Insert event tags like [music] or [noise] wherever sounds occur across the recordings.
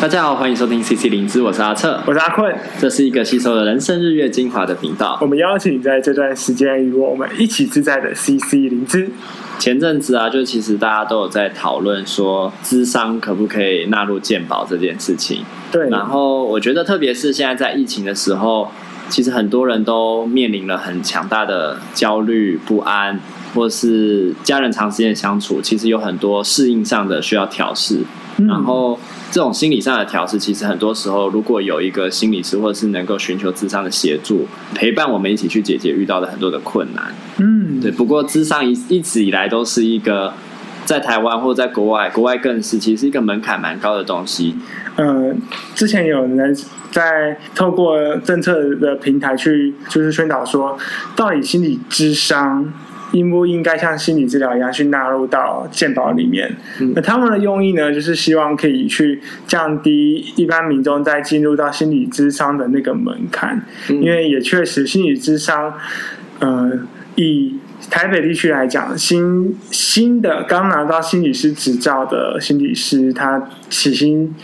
大家好，欢迎收听 CC 灵芝，我是阿策，我是阿坤，这是一个吸收了人生日月精华的频道。我们邀请你在这段时间与我们一起自在的 CC 灵芝。前阵子啊，就其实大家都有在讨论说，智商可不可以纳入健保这件事情。对。然后我觉得，特别是现在在疫情的时候，其实很多人都面临了很强大的焦虑不安。或是家人长时间相处，其实有很多适应上的需要调适，嗯，然后这种心理上的调试，其实很多时候如果有一个心理师，或者是能够寻求智商的协助，陪伴我们一起去解决遇到的很多的困难。嗯，对。不过智商一一直以来都是一个在台湾或在国外，国外更是其实是一个门槛蛮高的东西。嗯，之前有人在透过政策的平台去就是宣导说，到底心理智商。应不应该像心理治疗一样去纳入到健保里面？嗯。那他们的用意呢，就是希望可以去降低一般民众在进入到心理咨商的那个门槛。嗯。因为也确实，心理咨商，呃，以台北地区来讲，新新的刚拿到心理师执照的心理师，他起薪，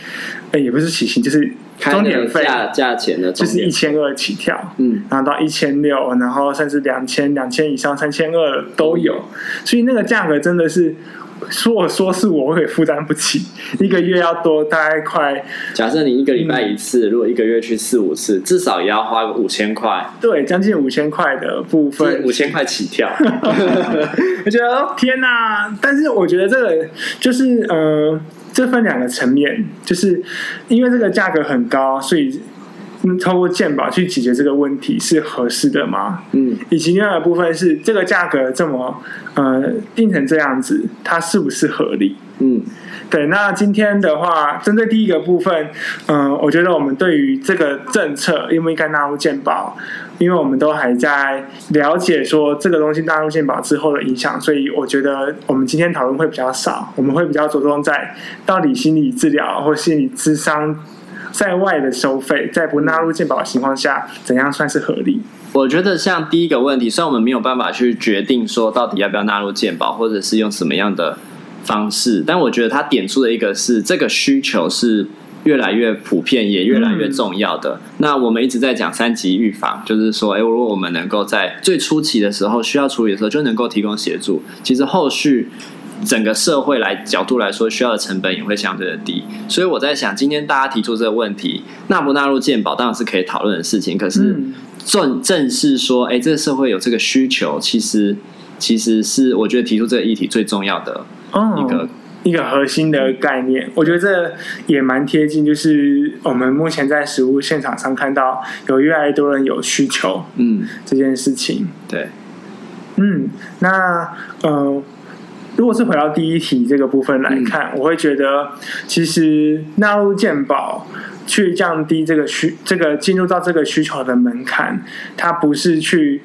呃，也不是起薪，就是。钟点费价价钱的就是一千二起跳，嗯，然后到一千六，然后甚至两千、两千以上、三千二都有，所以那个价格真的是说我说是我会负担不起，一个月要多大概快。假设你一个礼拜一次，嗯，如果一个月去四五次，至少也要花个五千块，对，将近五千块的部分，五千块起跳。[laughs] [laughs] 我觉得天哪！但是我觉得这个就是呃。这分两个层面，就是因为这个价格很高，所以透过鉴保去解决这个问题是合适的吗？嗯，以及另外一部分是这个价格这么呃定成这样子，它是不是合理？嗯，对。那今天的话，针对第一个部分，嗯、呃，我觉得我们对于这个政策应不应该纳入健保？因为我们都还在了解说这个东西纳入健保之后的影响，所以我觉得我们今天讨论会比较少，我们会比较着重在到底心理治疗或心理咨商在外的收费，在不纳入健保的情况下，怎样算是合理？我觉得像第一个问题，虽然我们没有办法去决定说到底要不要纳入健保，或者是用什么样的方式，但我觉得他点出的一个是这个需求是。越来越普遍，也越来越重要的。嗯、那我们一直在讲三级预防，就是说，哎，如果我们能够在最初期的时候需要处理的时候就能够提供协助，其实后续整个社会来角度来说，需要的成本也会相对的低。所以我在想，今天大家提出这个问题，纳不纳入健保当然是可以讨论的事情。可是正正是说，哎，这个社会有这个需求，其实其实是我觉得提出这个议题最重要的一个。哦一个核心的概念，我觉得这也蛮贴近，就是我们目前在实物现场上看到有越来越多人有需求，嗯，这件事情，对，嗯，那呃，如果是回到第一题这个部分来看，嗯，我会觉得其实纳入健保。去降低这个需这个进入到这个需求的门槛，它不是去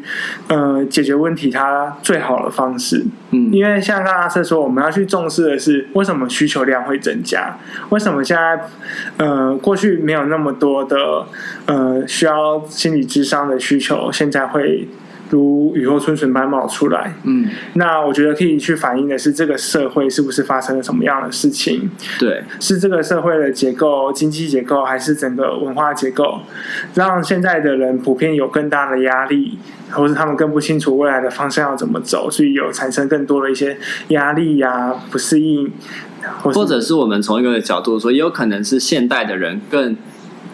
呃解决问题它最好的方式。嗯，因为像刚刚阿瑟说，我们要去重视的是为什么需求量会增加？为什么现在呃过去没有那么多的呃需要心理智商的需求，现在会？如雨后春笋般冒出来，嗯，那我觉得可以去反映的是这个社会是不是发生了什么样的事情？对，是这个社会的结构、经济结构，还是整个文化结构，让现在的人普遍有更大的压力，或是他们更不清楚未来的方向要怎么走，所以有产生更多的一些压力呀、啊、不适应，或，或者是我们从一个角度说，也有可能是现代的人更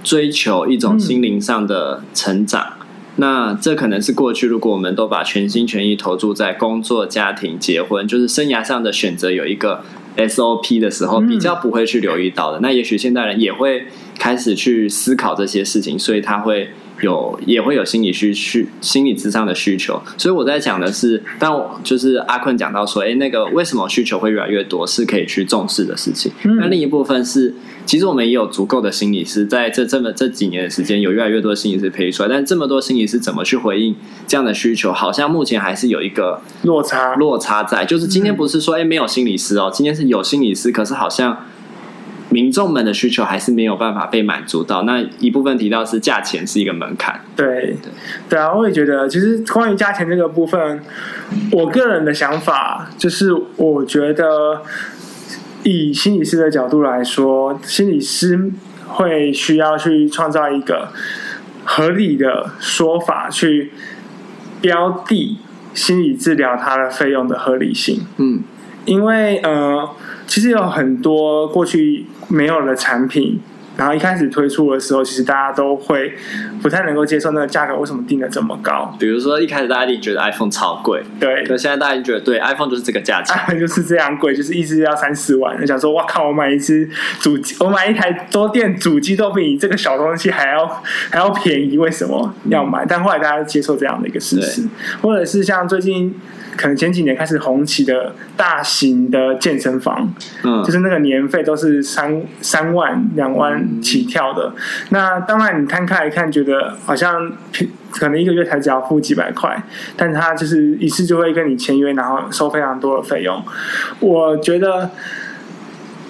追求一种心灵上的成长。嗯那这可能是过去，如果我们都把全心全意投注在工作、家庭、结婚，就是生涯上的选择有一个 SOP 的时候，比较不会去留意到的。那也许现代人也会开始去思考这些事情，所以他会。有也会有心理需需心理咨商的需求，所以我在讲的是，但就是阿坤讲到说，哎，那个为什么需求会越来越多，是可以去重视的事情。嗯、那另一部分是，其实我们也有足够的心理师，在这这么这几年的时间，有越来越多的心理师培育出来，但这么多心理师怎么去回应这样的需求，好像目前还是有一个落差落差在。就是今天不是说哎没有心理师哦，今天是有心理师，可是好像。民众们的需求还是没有办法被满足到，那一部分提到是价钱是一个门槛。对对对啊，我也觉得，其实关于价钱这个部分，我个人的想法就是，我觉得以心理师的角度来说，心理师会需要去创造一个合理的说法，去标的心理治疗它的费用的合理性。嗯，因为呃，其实有很多过去没有的产品。然后一开始推出的时候，其实大家都会不太能够接受那个价格为什么定的这么高。比如说一开始大家一定觉得 iPhone 超贵，对。可现在大家觉得对 iPhone 就是这个价钱，iPhone [laughs] 就是这样贵，就是一支要三四万。你想说，哇靠！我买一支主机，我买一台桌垫主机都比你这个小东西还要 [laughs] 还要便宜，为什么要买？但后来大家接受这样的一个事实，或者是像最近。可能前几年开始红起的大型的健身房，嗯，就是那个年费都是三三万两万起跳的。嗯、那当然，你摊开来看，觉得好像可能一个月才只要付几百块，但他就是一次就会跟你签约，然后收非常多的费用。我觉得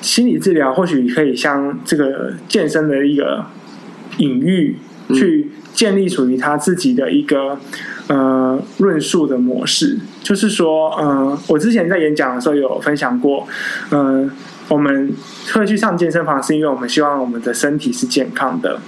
心理治疗或许可以像这个健身的一个隐喻，去建立属于他自己的一个。呃，论述的模式就是说，呃，我之前在演讲的时候有分享过，呃，我们会去上健身房是因为我们希望我们的身体是健康的，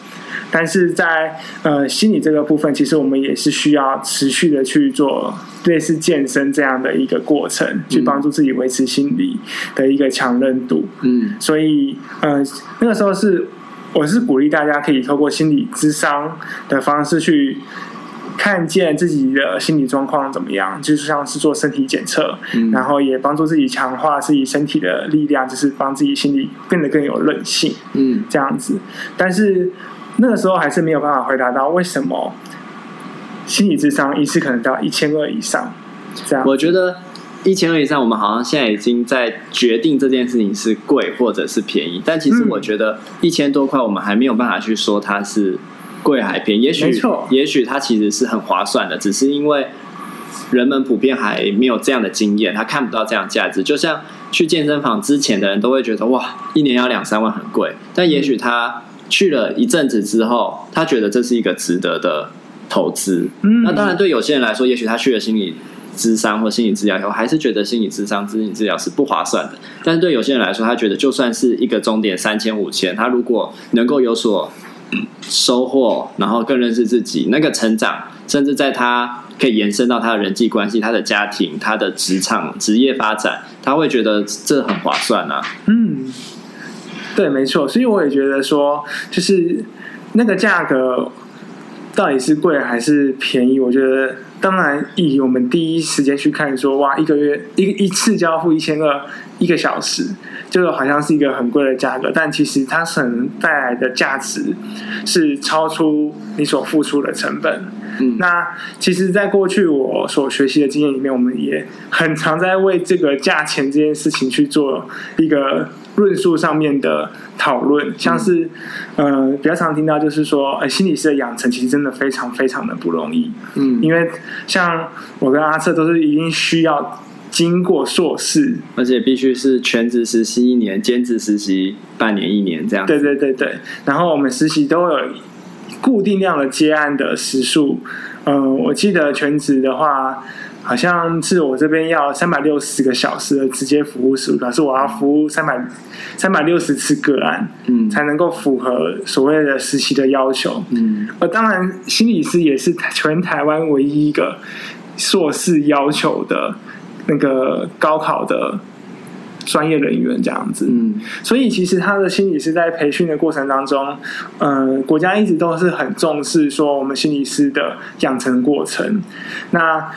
但是在呃心理这个部分，其实我们也是需要持续的去做类似健身这样的一个过程，嗯、去帮助自己维持心理的一个强韧度。嗯，所以呃那个时候是我是鼓励大家可以透过心理咨商的方式去。看见自己的心理状况怎么样，就是像是做身体检测，嗯、然后也帮助自己强化自己身体的力量，就是帮自己心理变得更有韧性，嗯，这样子。但是那个时候还是没有办法回答到为什么心理智商一次可能到一千二以上。这样，我觉得一千二以上，我们好像现在已经在决定这件事情是贵或者是便宜，但其实我觉得一千多块，我们还没有办法去说它是。贵还便宜，也许也许它其实是很划算的，只是因为人们普遍还没有这样的经验，他看不到这样价值。就像去健身房之前的人都会觉得哇，一年要两三万很贵，但也许他去了一阵子之后，他觉得这是一个值得的投资。嗯，那当然对有些人来说，也许他去了心理智商或心理治疗以后，还是觉得心理智商、心理治疗是不划算的。但是对有些人来说，他觉得就算是一个终点三千五千，他如果能够有所收获，然后更认识自己，那个成长，甚至在他可以延伸到他的人际关系、他的家庭、他的职场、职业发展，他会觉得这很划算啊。嗯，对，没错。所以我也觉得说，就是那个价格到底是贵还是便宜？我觉得，当然以我们第一时间去看说，哇，一个月一一次就要付一千二，一个小时。就好像是一个很贵的价格，但其实它可能带来的价值是超出你所付出的成本。嗯，那其实，在过去我所学习的经验里面，我们也很常在为这个价钱这件事情去做一个论述上面的讨论。像是，呃，比较常听到就是说，呃，心理师的养成其实真的非常非常的不容易。嗯，因为像我跟阿策都是一定需要。经过硕士，而且必须是全职实习一年，兼职实习半年一年这样。对对对对，然后我们实习都有固定量的接案的时数。嗯、呃，我记得全职的话，好像是我这边要三百六十个小时的直接服务时数，表示我要服务三百三百六十次个案，嗯，才能够符合所谓的实习的要求。嗯，而当然，心理师也是全台湾唯一一个硕士要求的。那个高考的专业人员这样子，嗯，所以其实他的心理师在培训的过程当中，嗯、呃，国家一直都是很重视说我们心理师的养成过程。那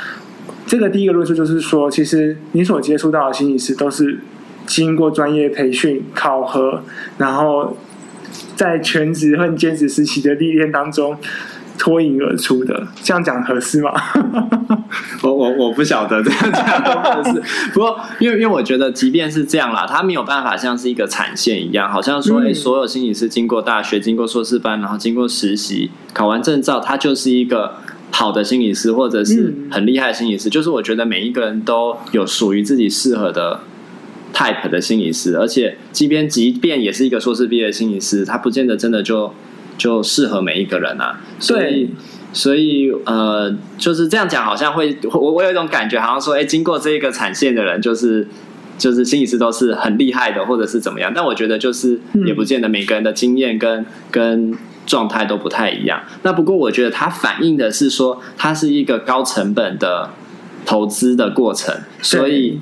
这个第一个论述就是说，其实你所接触到的心理师都是经过专业培训考核，然后在全职和兼职实习的历练当中。脱颖而出的，这样讲合适吗？[laughs] 我我我不晓得这样讲合适。不过，因为因为我觉得，即便是这样啦，他没有办法像是一个产线一样，好像说，哎、嗯欸，所有心理师经过大学、经过硕士班，然后经过实习、考完证照，他就是一个好的心理师，或者是很厉害的心理师。嗯、就是我觉得每一个人都有属于自己适合的 type 的心理师，而且，即便即便也是一个硕士毕业的心理师，他不见得真的就。就适合每一个人啊，所以，对所以呃，就是这样讲，好像会我我有一种感觉，好像说，哎，经过这个产线的人，就是就是心理师都是很厉害的，或者是怎么样。但我觉得就是也不见得每个人的经验跟跟状态都不太一样。那不过我觉得它反映的是说，它是一个高成本的投资的过程，所以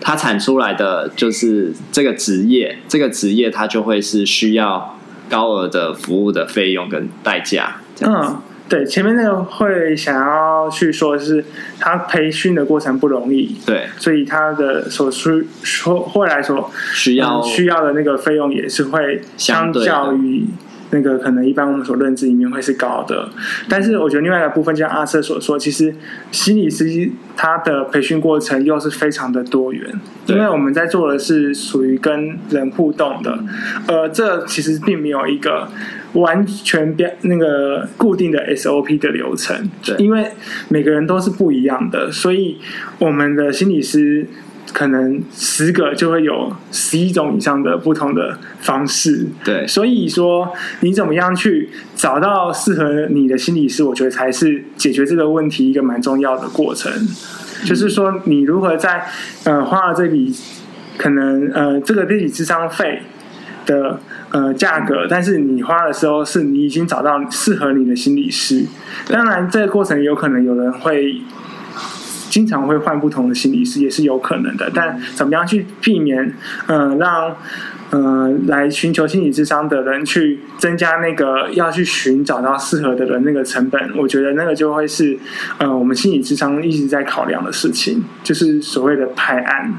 它产出来的就是这个职业，这个职业它就会是需要高额的服务的费用跟代价。嗯。对，前面那个会想要去说是，他培训的过程不容易，对，所以他的所需说后来说需要、嗯、需要的那个费用也是会相较于。那个可能一般我们所认知里面会是高的，但是我觉得另外一个部分，就像阿瑟所说，其实心理师他的培训过程又是非常的多元，因为我们在做的是属于跟人互动的，呃，这其实并没有一个完全标那个固定的 SOP 的流程，对因为每个人都是不一样的，所以我们的心理师。可能十个就会有十一种以上的不同的方式，对，所以说你怎么样去找到适合你的心理师，我觉得才是解决这个问题一个蛮重要的过程。就是说，你如何在呃花了这笔可能呃这个这笔智商费的呃价格，但是你花的时候是你已经找到适合你的心理师。当然，这个过程有可能有人会。经常会换不同的心理师也是有可能的，但怎么样去避免，呃，让呃来寻求心理智商的人去增加那个要去寻找到适合的人那个成本，我觉得那个就会是呃我们心理智商一直在考量的事情，就是所谓的拍案。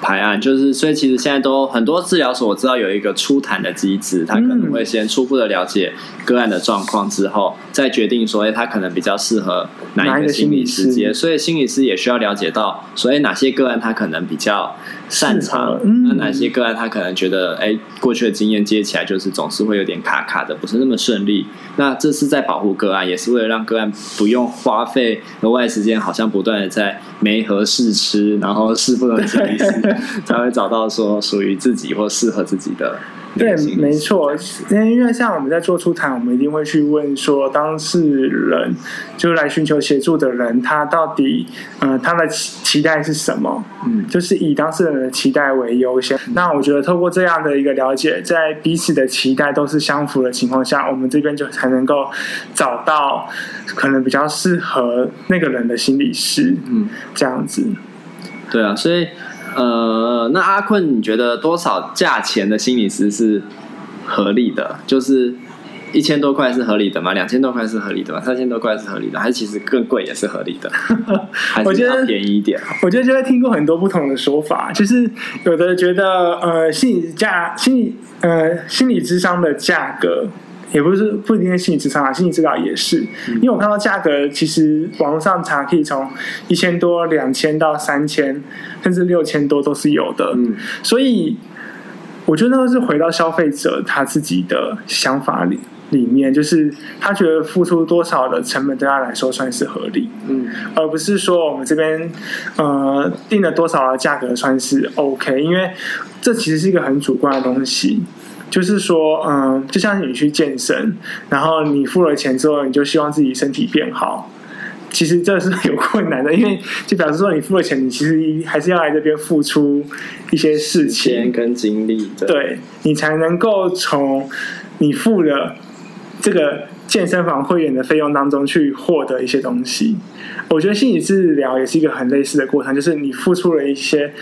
排案就是，所以其实现在都很多治疗所，我知道有一个初谈的机制，他可能会先初步的了解个案的状况之后，再决定说，哎，他可能比较适合哪一个心理师接。所以心理师也需要了解到，所以哪些个案他可能比较擅长，那哪些个案他可能觉得，哎，过去的经验接起来就是总是会有点卡卡的，不是那么顺利。那这是在保护个案，也是为了让个案不用花费额外时间，好像不断的在没合试吃，然后试不同的心理师，[laughs] 才会找到说属于自己或适合自己的。对，没错，因为像我们在做出谈，我们一定会去问说当事人，就是来寻求协助的人，他到底呃他的期期待是什么？嗯，就是以当事人的期待为优先。嗯、那我觉得透过这样的一个了解，在彼此的期待都是相符的情况下，我们这边就才能够找到可能比较适合那个人的心理师。嗯，这样子。对啊，所以。呃，那阿坤，你觉得多少价钱的心理师是合理的？就是一千多块是合理的吗？两千多块是合理的吗？三千多块是合理的，还是其实更贵也是合理的？[laughs] 还是要便宜一点？我觉得，我觉得就会听过很多不同的说法，就是有的觉得呃，心理价、心理呃，心理智商的价格。也不是不一定是心理智商啊，心理治疗也是，因为我看到价格其实网络上查可以从一千多、两千到三千，甚至六千多都是有的。嗯，所以我觉得那个是回到消费者他自己的想法里里面，就是他觉得付出多少的成本对他来说算是合理，嗯，而不是说我们这边呃定了多少的价格算是 OK，因为这其实是一个很主观的东西。就是说，嗯，就像你去健身，然后你付了钱之后，你就希望自己身体变好。其实这是有困难的，因为就表示说你付了钱，你其实还是要来这边付出一些事情跟精力，对，对你才能够从你付了这个健身房会员的费用当中去获得一些东西。我觉得心理治疗也是一个很类似的过程，就是你付出了一些。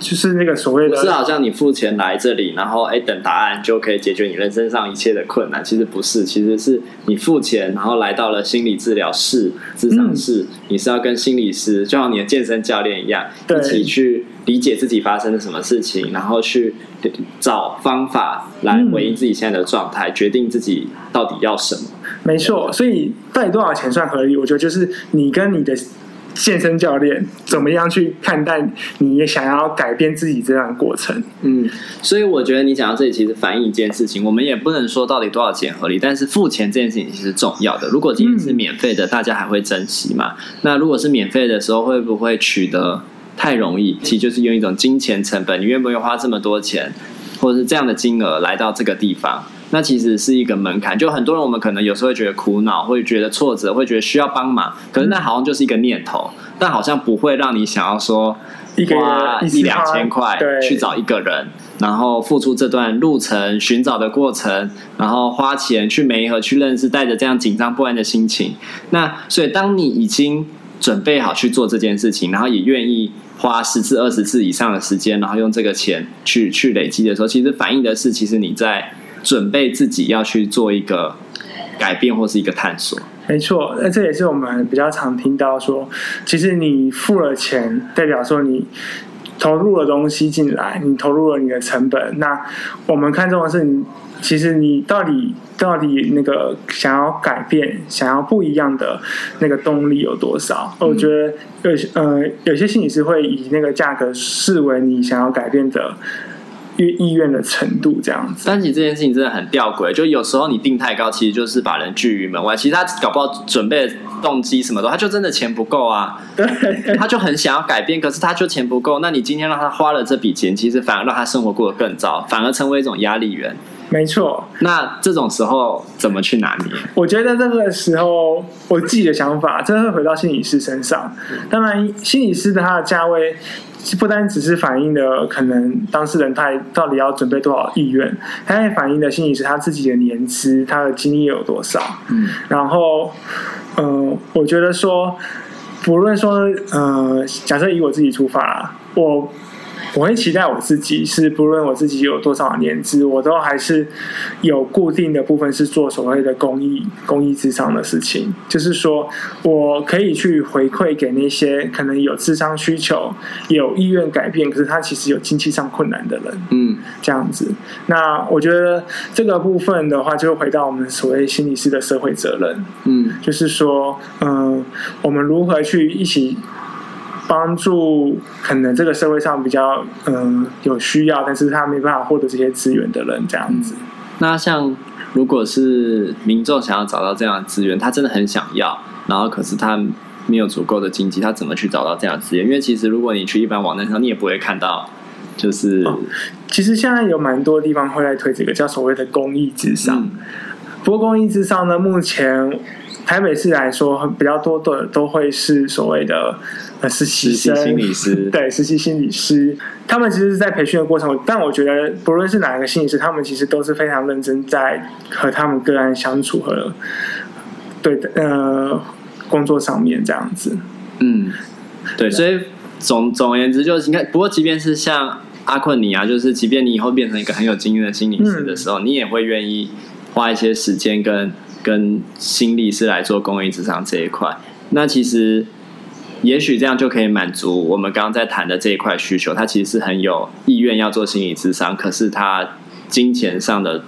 就是那个所谓的，不是好像你付钱来这里，然后哎等答案就可以解决你人生上一切的困难。其实不是，其实是你付钱，然后来到了心理治疗室、智商室，嗯、你是要跟心理师，就像你的健身教练一样，一起去理解自己发生了什么事情，然后去找方法来回应自己现在的状态，嗯、决定自己到底要什么。没错，所以到底多少钱算合理？我觉得就是你跟你的。健身教练怎么样去看待你也想要改变自己这样的过程？嗯，所以我觉得你讲到这里，其实反映一件事情，我们也不能说到底多少钱合理，但是付钱这件事情其实重要的。如果今天是免费的，大家还会珍惜吗？那如果是免费的时候，会不会取得太容易？其实就是用一种金钱成本，你愿不愿意花这么多钱，或者是这样的金额来到这个地方？那其实是一个门槛。就很多人我们可能有时候会觉得苦恼，会觉得挫折，会觉得需要帮忙，可是那好像就是一个念头，嗯、但好像不会让你想要说花一两千块去找一个人，然后付出这段路程寻找的过程，然后花钱去媒合去认识，带着这样紧张不安的心情。那所以当你已经准备好去做这件事情，然后也愿意花十次、二十次以上的时间，然后用这个钱去去累积的时候，其实反映的是，其实你在准备自己要去做一个改变或是一个探索。没错，那这也是我们比较常听到说，其实你付了钱，代表说你投入了东西进来，你投入了你的成本。那我们看重的是你。其实你到底到底那个想要改变、想要不一样的那个动力有多少？嗯、我觉得有些呃有些心理师会以那个价格视为你想要改变的意意愿的程度这样子。但其实这件事情真的很吊诡，就有时候你定太高，其实就是把人拒于门外。其实他搞不好准备动机什么的，他就真的钱不够啊。[laughs] 对，他就很想要改变，可是他就钱不够。那你今天让他花了这笔钱，其实反而让他生活过得更糟，反而成为一种压力源。没错，那这种时候怎么去拿捏？我觉得这个时候，我自己的想法，真的会回到心理师身上。当然，心理师的他的价位，不单只是反映的可能当事人他到底要准备多少意愿，他也反映的心理师他自己的年资、他的经验有多少。嗯，然后，嗯、呃，我觉得说，不论说，呃，假设以我自己出发，我。我会期待我自己是，不论我自己有多少年资，我都还是有固定的部分是做所谓的公益、公益智商的事情。就是说，我可以去回馈给那些可能有智商需求、有意愿改变，可是他其实有经济上困难的人。嗯，这样子。那我觉得这个部分的话，就回到我们所谓心理师的社会责任。嗯，就是说，嗯，我们如何去一起。帮助可能这个社会上比较嗯有需要，但是他没办法获得这些资源的人，这样子。那像如果是民众想要找到这样的资源，他真的很想要，然后可是他没有足够的经济，他怎么去找到这样的资源？因为其实如果你去一般网站上，你也不会看到，就是、哦、其实现在有蛮多地方会来推这个叫所谓的公益咨商。嗯、不过公益之上呢，目前台北市来说比较多的都会是所谓的。呃，实习生，心理师，[laughs] 对，实习心理师，他们其实是在培训的过程，但我觉得不论是哪一个心理师，他们其实都是非常认真在和他们个案相处和对的呃工作上面这样子。嗯，对，所以总总而言之，就是你看，不过即便是像阿困你啊，就是即便你以后变成一个很有经验的心理师的时候，嗯、你也会愿意花一些时间跟跟心理师来做公益智商这一块。那其实。也许这样就可以满足我们刚刚在谈的这一块需求。他其实是很有意愿要做心理智商，可是他金钱上的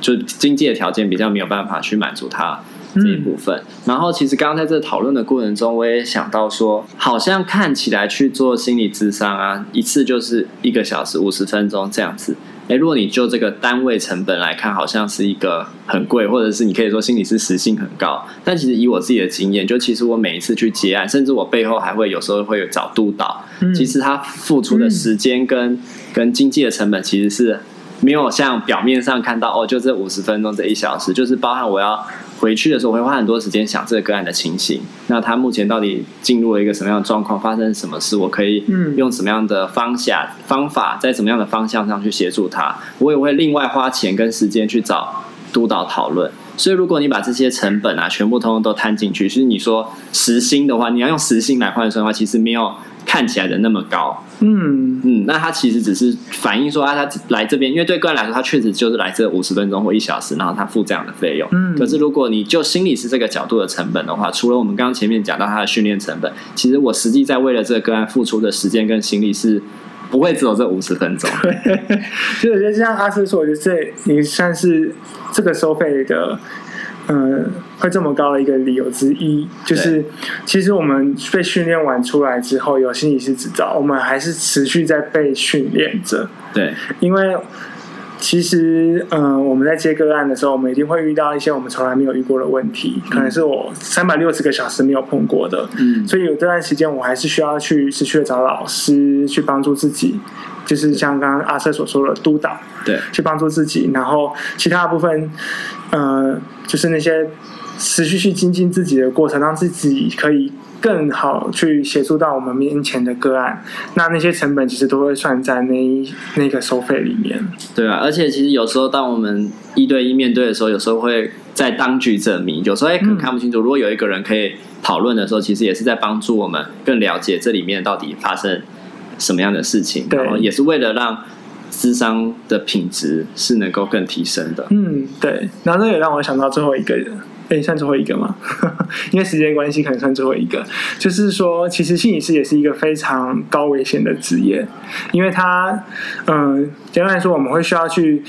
就经济的条件比较没有办法去满足他这一部分。嗯、然后，其实刚刚在这讨论的过程中，我也想到说，好像看起来去做心理咨商啊，一次就是一个小时五十分钟这样子。诶，如果你就这个单位成本来看，好像是一个很贵，或者是你可以说心理师时薪很高。但其实以我自己的经验，就其实我每一次去接案，甚至我背后还会有时候会有找督导，嗯、其实他付出的时间跟、嗯、跟经济的成本，其实是没有像表面上看到哦，就这五十分钟这一小时，就是包含我要。回去的时候，我会花很多时间想这个个案的情形。那他目前到底进入了一个什么样的状况？发生什么事？我可以用什么样的方向、方法，在什么样的方向上去协助他？我也会另外花钱跟时间去找督导讨论。所以，如果你把这些成本啊全部通通都摊进去，其实你说时薪的话，你要用时薪来换算的话，其实没有。看起来的那么高，嗯嗯，那他其实只是反映说啊，他来这边，因为对个人来说，他确实就是来这五十分钟或一小时，然后他付这样的费用。嗯，可是如果你就心理师这个角度的成本的话，除了我们刚刚前面讲到他的训练成本，其实我实际在为了这个个案付出的时间跟心力是不会只有这五十分钟。所以我觉得像阿斯说，我觉得这你算是这个收费的。嗯，会这么高的一个理由之一，就是其实我们被训练完出来之后，有心理师执照，我们还是持续在被训练着。对，因为其实，嗯，我们在接个案的时候，我们一定会遇到一些我们从来没有遇过的问题，可能是我三百六十个小时没有碰过的。嗯，所以有这段时间，我还是需要去持续的找老师去帮助自己。就是像刚刚阿瑟所说的督导，对，去帮助自己，然后其他的部分，呃，就是那些持续去精进自己的过程，让自己可以更好去协助到我们面前的个案，那那些成本其实都会算在那那个收费里面。对啊，而且其实有时候当我们一对一面对的时候，有时候会在当局者迷，有时候也可能看不清楚。嗯、如果有一个人可以讨论的时候，其实也是在帮助我们更了解这里面到底发生什么样的事情，对，然后也是为了让智商的品质是能够更提升的。嗯，对。然后这也让我想到最后一个人，诶，算最后一个吗？[laughs] 因为时间关系，可能算最后一个。就是说，其实心理师也是一个非常高危险的职业，因为他，嗯，简单来说，我们会需要去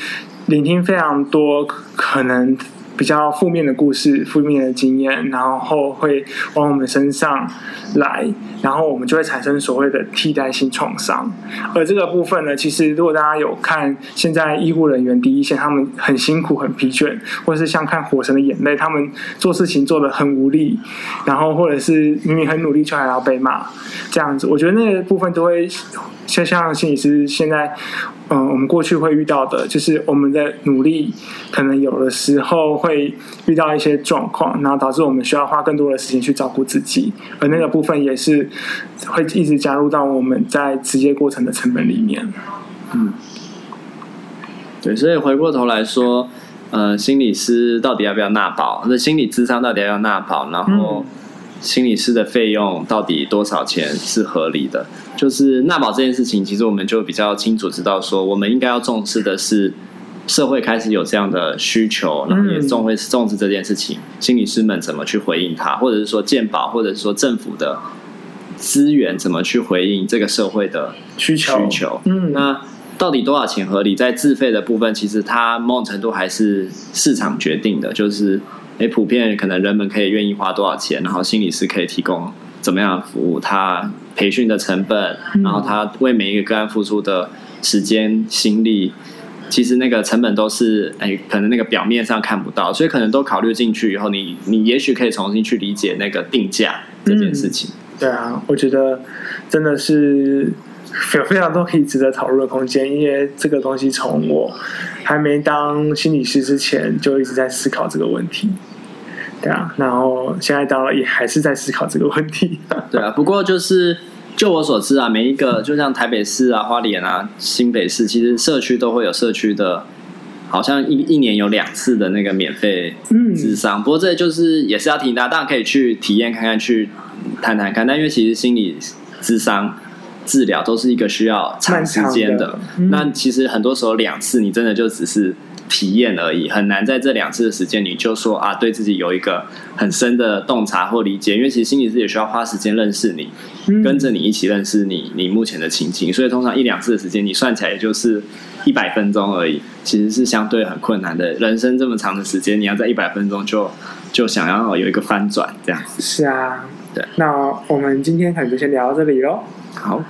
聆听非常多可能。比较负面的故事、负面的经验，然后会往我们身上来，然后我们就会产生所谓的替代性创伤。而这个部分呢，其实如果大家有看现在医护人员第一线，他们很辛苦、很疲倦，或是像看《火神的眼泪》，他们做事情做得很无力，然后或者是明明很努力，却还要被骂，这样子，我觉得那个部分都会。就像心理师现在，嗯、呃，我们过去会遇到的，就是我们的努力，可能有的时候会遇到一些状况，然后导致我们需要花更多的时间去照顾自己，而那个部分也是会一直加入到我们在职业过程的成本里面。嗯，对，所以回过头来说，呃，心理师到底要不要纳保？那心理智商到底要不要纳保？然后。嗯心理师的费用到底多少钱是合理的？就是纳保这件事情，其实我们就比较清楚知道，说我们应该要重视的是社会开始有这样的需求，然后也重会重视这件事情。心理师们怎么去回应它，或者是说健保，或者是说政府的资源怎么去回应这个社会的需求？需求。嗯，那到底多少钱合理？在自费的部分，其实它某种程度还是市场决定的，就是。诶，普遍可能人们可以愿意花多少钱，然后心理师可以提供怎么样的服务？他培训的成本，然后他为每一个个案付出的时间、心力，其实那个成本都是诶，可能那个表面上看不到，所以可能都考虑进去以后，你你也许可以重新去理解那个定价这件事情。嗯，对啊，我觉得真的是。有非常多可以值得讨论的空间，因为这个东西从我还没当心理师之前就一直在思考这个问题，对啊，然后现在到了也还是在思考这个问题，[laughs] 对啊。不过就是就我所知啊，每一个就像台北市啊、花莲啊、新北市，其实社区都会有社区的，好像一一年有两次的那个免费智商。嗯、不过这就是也是要提醒大家，大家可以去体验看看，去谈谈看。但因为其实心理智商。治疗都是一个需要长时间的，的。嗯、那其实很多时候两次你真的就只是体验而已，很难在这两次的时间你就说啊，对自己有一个很深的洞察或理解，因为其实心理师也需要花时间认识你，嗯、跟着你一起认识你你目前的情境，所以通常一两次的时间你算起来也就是一百分钟而已，其实是相对很困难的。人生这么长的时间，你要在一百分钟就就想要有一个翻转这样子。是啊，那我们今天可能就先聊到这里喽。好。